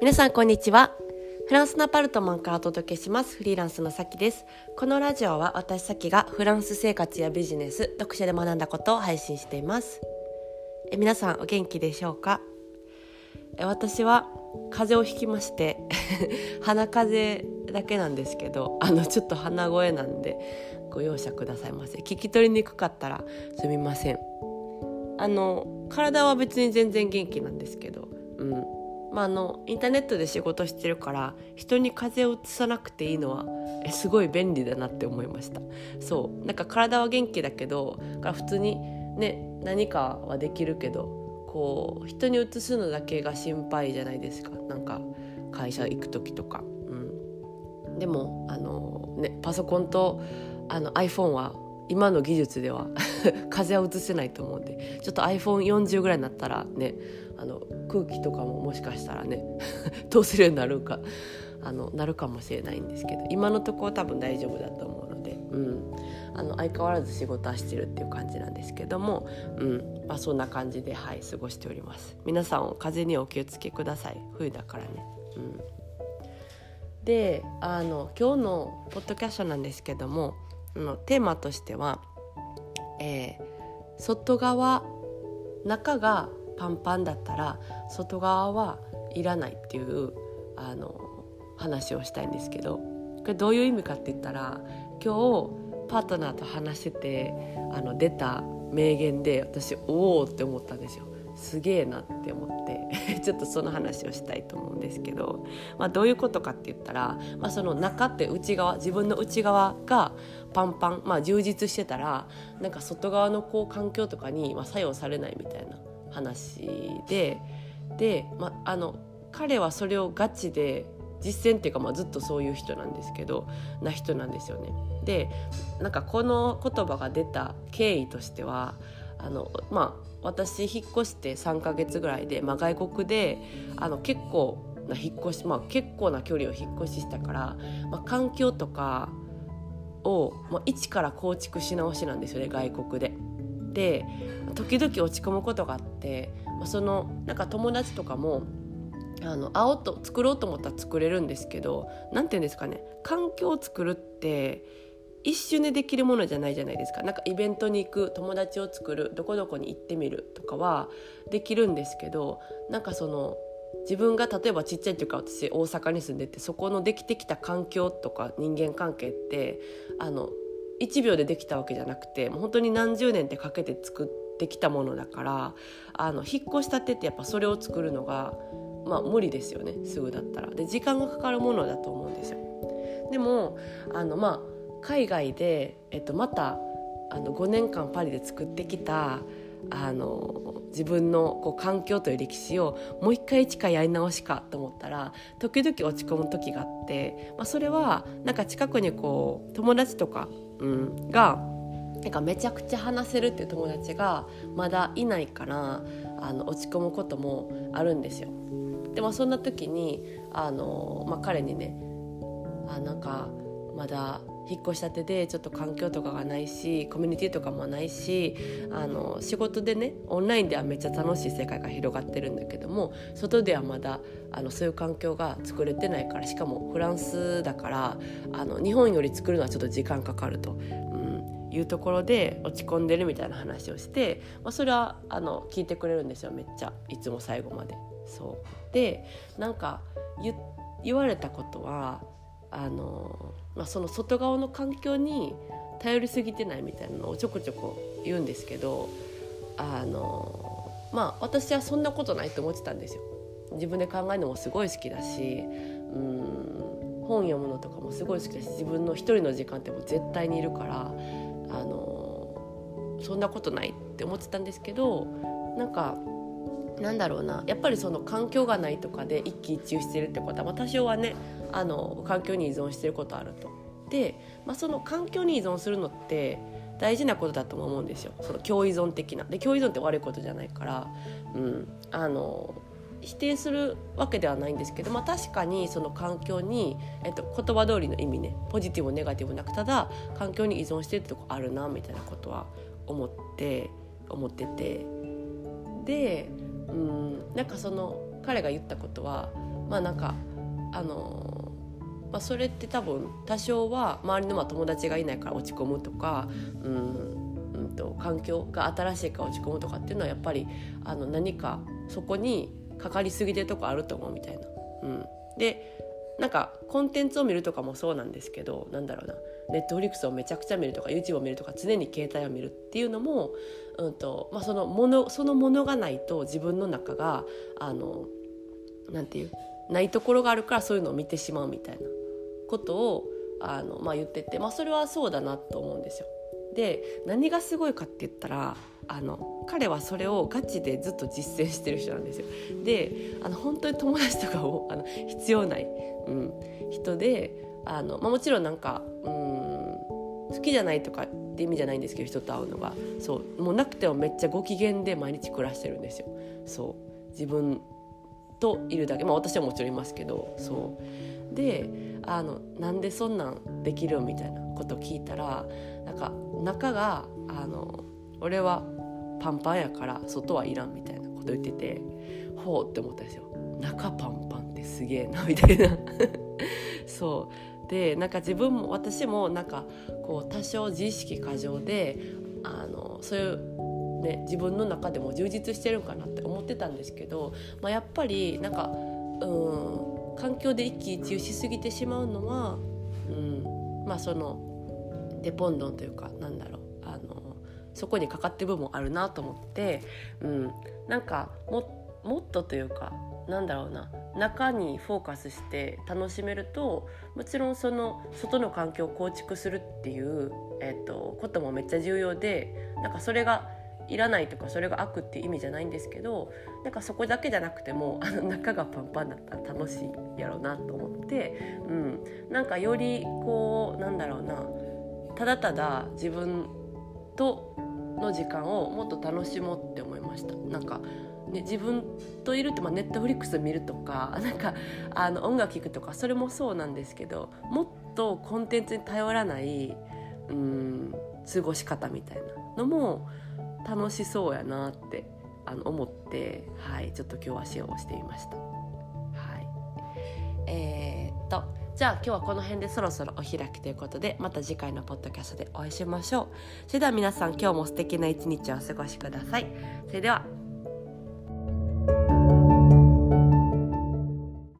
皆さんこんにちは。フランスのアパルトマンからお届けします。フリーランスのさきです。このラジオは私さきがフランス生活やビジネス読書で学んだことを配信しています。え皆さんお元気でしょうか？え私は風邪をひきまして 鼻風邪だけなんですけどあのちょっと鼻声なんでご容赦くださいませ。聞き取りにくかったらすみません。あの体は別に全然元気なんですけどうん。まあ、あのインターネットで仕事してるから人に風邪をうつさなくていいのはえすごい便利だなって思いました。そう。なんか体は元気だけどから普通にね何かはできるけどこう人にうつすのだけが心配じゃないですか。なんか会社行く時とか、うん、でもあの、ね、パソコンとあの iPhone は今の技術では 風は移せないと思うんでちょっと iPhone40 ぐらいになったらねあの空気とかももしかしたらね 通せるようになるかあのなるかもしれないんですけど今のところ多分大丈夫だと思うので、うん、あの相変わらず仕事はしてるっていう感じなんですけども、うん。まあ、そんな感じで、はい、過ごしております。皆さん風邪にお気をつけください。冬だからね、うん、であの今日のポッドキャストなんですけどものテーマとしては、えー、外側中がパンパンだったら外側はいらないっていうあの話をしたいんですけどこれどういう意味かって言ったら今日パートナーと話しててあの出た名言で私おおって思ったんですよ。すげえなって思って ちょっとその話をしたいと思うんですけど、まあ、どういうことかって言ったら、まあ、その中って内側自分の内側がパンパン、まあ、充実してたらなんか外側のこう環境とかに、ま、作用されないみたいな話でで、まあ、あの彼はそれをガチで実践っていうか、まあ、ずっとそういう人なんですけどな人なんですよね。でなんかこの言葉が出た経緯としてはあのまあ私引っ越して3ヶ月ぐらいで、まあ、外国であの結構な引っ越し、まあ、結構な距離を引っ越ししたから、まあ、環境とかを、まあ、一から構築し直しなんですよね外国で。で時々落ち込むことがあって、まあ、そのなんか友達とかもあの会おうと作ろうと思ったら作れるんですけど何て言うんですかね環境を作るって一瞬でできるものじゃないじゃないですかなんかイベントに行く友達を作るどこどこに行ってみるとかはできるんですけどなんかその自分が例えばちっちゃい時から私大阪に住んでてそこのできてきた環境とか人間関係ってあの1秒でできたわけじゃなくてもう本当に何十年ってかけて作ってきたものだからあの引っ越したてってやっぱそれを作るのが、まあ、無理ですよねすぐだったら。で時間がかかるものだと思うんですよ。でもあのまあ海外で、えっと、またあの5年間パリで作ってきたあの自分のこう環境という歴史をもう一回一かやり直しかと思ったら時々落ち込む時があって、まあ、それはなんか近くにこう友達とか、うん、がなんかめちゃくちゃ話せるっていう友達がまだいないからあの落ち込むこともあるんですよ。でもそんな時にあの、まあ、彼にねあなんかまだ引っ越したてでちょっと環境とかがないしコミュニティとかもないしあの仕事でねオンラインではめっちゃ楽しい世界が広がってるんだけども外ではまだあのそういう環境が作れてないからしかもフランスだからあの日本より作るのはちょっと時間かかると。うん、いうところで落ち込んでるみたいな話をして、まあ、それはあの聞いてくれるんですよめっちゃいつも最後まで。そうでなんか言われたことはあの、まあ、その外側の環境に頼りすぎてないみたいなのをちょこちょこ言うんですけどあのまあ私はそんなことないと思ってたんですよ。自分で考えるのもすごい好きだしうん本読むのとかもすごい好きだし自分の一人の時間ってもう絶対にいるからあのそんなことないって思ってたんですけどなんかなんだろうなやっぱりその環境がないとかで一喜一憂してるってことは、まあ、多少はねあの環境に依存してることあると。で、まあ、その環境に依存するのって大事なことだとも思うんですよその共依存的な。で共依存って悪いことじゃないから、うん、あの否定するわけではないんですけど、まあ、確かにその環境に、えっと、言葉通りの意味ねポジティブネガティブなくただ環境に依存してるってとこあるなみたいなことは思って思っててでうんなんかその彼が言ったことはまあなんかあのまあ、それって多分多少は周りのまあ友達がいないから落ち込むとか、うんうんと、環境が新しいから落ち込むとかっていうのはやっぱりあの何かそこにかかりすぎてるとこあると思うみたいな。うん、でなんかコンテンツを見るとかもそうなんですけどなんだろうな。ネットフリックスをめちゃくちゃ見るとか YouTube を見るとか常に携帯を見るっていうのも、うんとまあ、そのものそのものがないと自分の中があのなんていうないところがあるからそういうのを見てしまうみたいな。ことをあの、まあ、言ってて、まあ、それはそうだなと思うんですよ。で何がすごいかって言ったらあの彼はそれをガチでずっと実践してる人なんですよ。であの本当に友達とかをあの必要ない、うん、人であの、まあ、もちろんなんかうん好きじゃないとかって意味じゃないんですけど人と会うのがそうもうなくてもめっちゃご機嫌で毎日暮らしてるんですよ。そう自分といるだけまあ私はもちろんいますけどそうであのなんでそんなんできるみたいなこと聞いたらなんか中があの俺はパンパンやから外はいらんみたいなこと言っててほうって思ったんですよ。中パンパンってすげえなみたいな。そう。でなんか自分も私もなんかこう多少自意識過剰であのそういうね自分の中でも充実してるかなって思ってたんですけど、まあ、やっぱりなんかうん環境で一喜一憂しすぎてしまうのは、うん、まあそのデポンドンというかなんだろうあのそこにかかってる部分もあるなと思って、うん、なんかももっとというかなんだろうな中にフォーカスして楽しめるともちろんその外の環境を構築するっていう、えーとこともめっちゃ重要でなんかそれがいらないとかそれが悪っていう意味じゃないんですけどなんかそこだけじゃなくても あの中がパンパンだったら楽しいやろうなと思って、うん、なんかよりこうなんだろうなただただ自分との時間をもっと楽しもうって思いました。なんかね、自分といるって、まあ、ネットフリックス見るとか なんかあの音楽聴くとかそれもそうなんですけどもっとコンテンツに頼らないうん過ごし方みたいなのも楽しそうやなってあの思って、はい、ちょっと今日はシェアをしてみました。はい、えー、っとじゃあ今日はこの辺でそろそろお開きということでまた次回のポッドキャストでお会いしましょう。それでは皆さん今日も素敵な一日をお過ごしください。それでは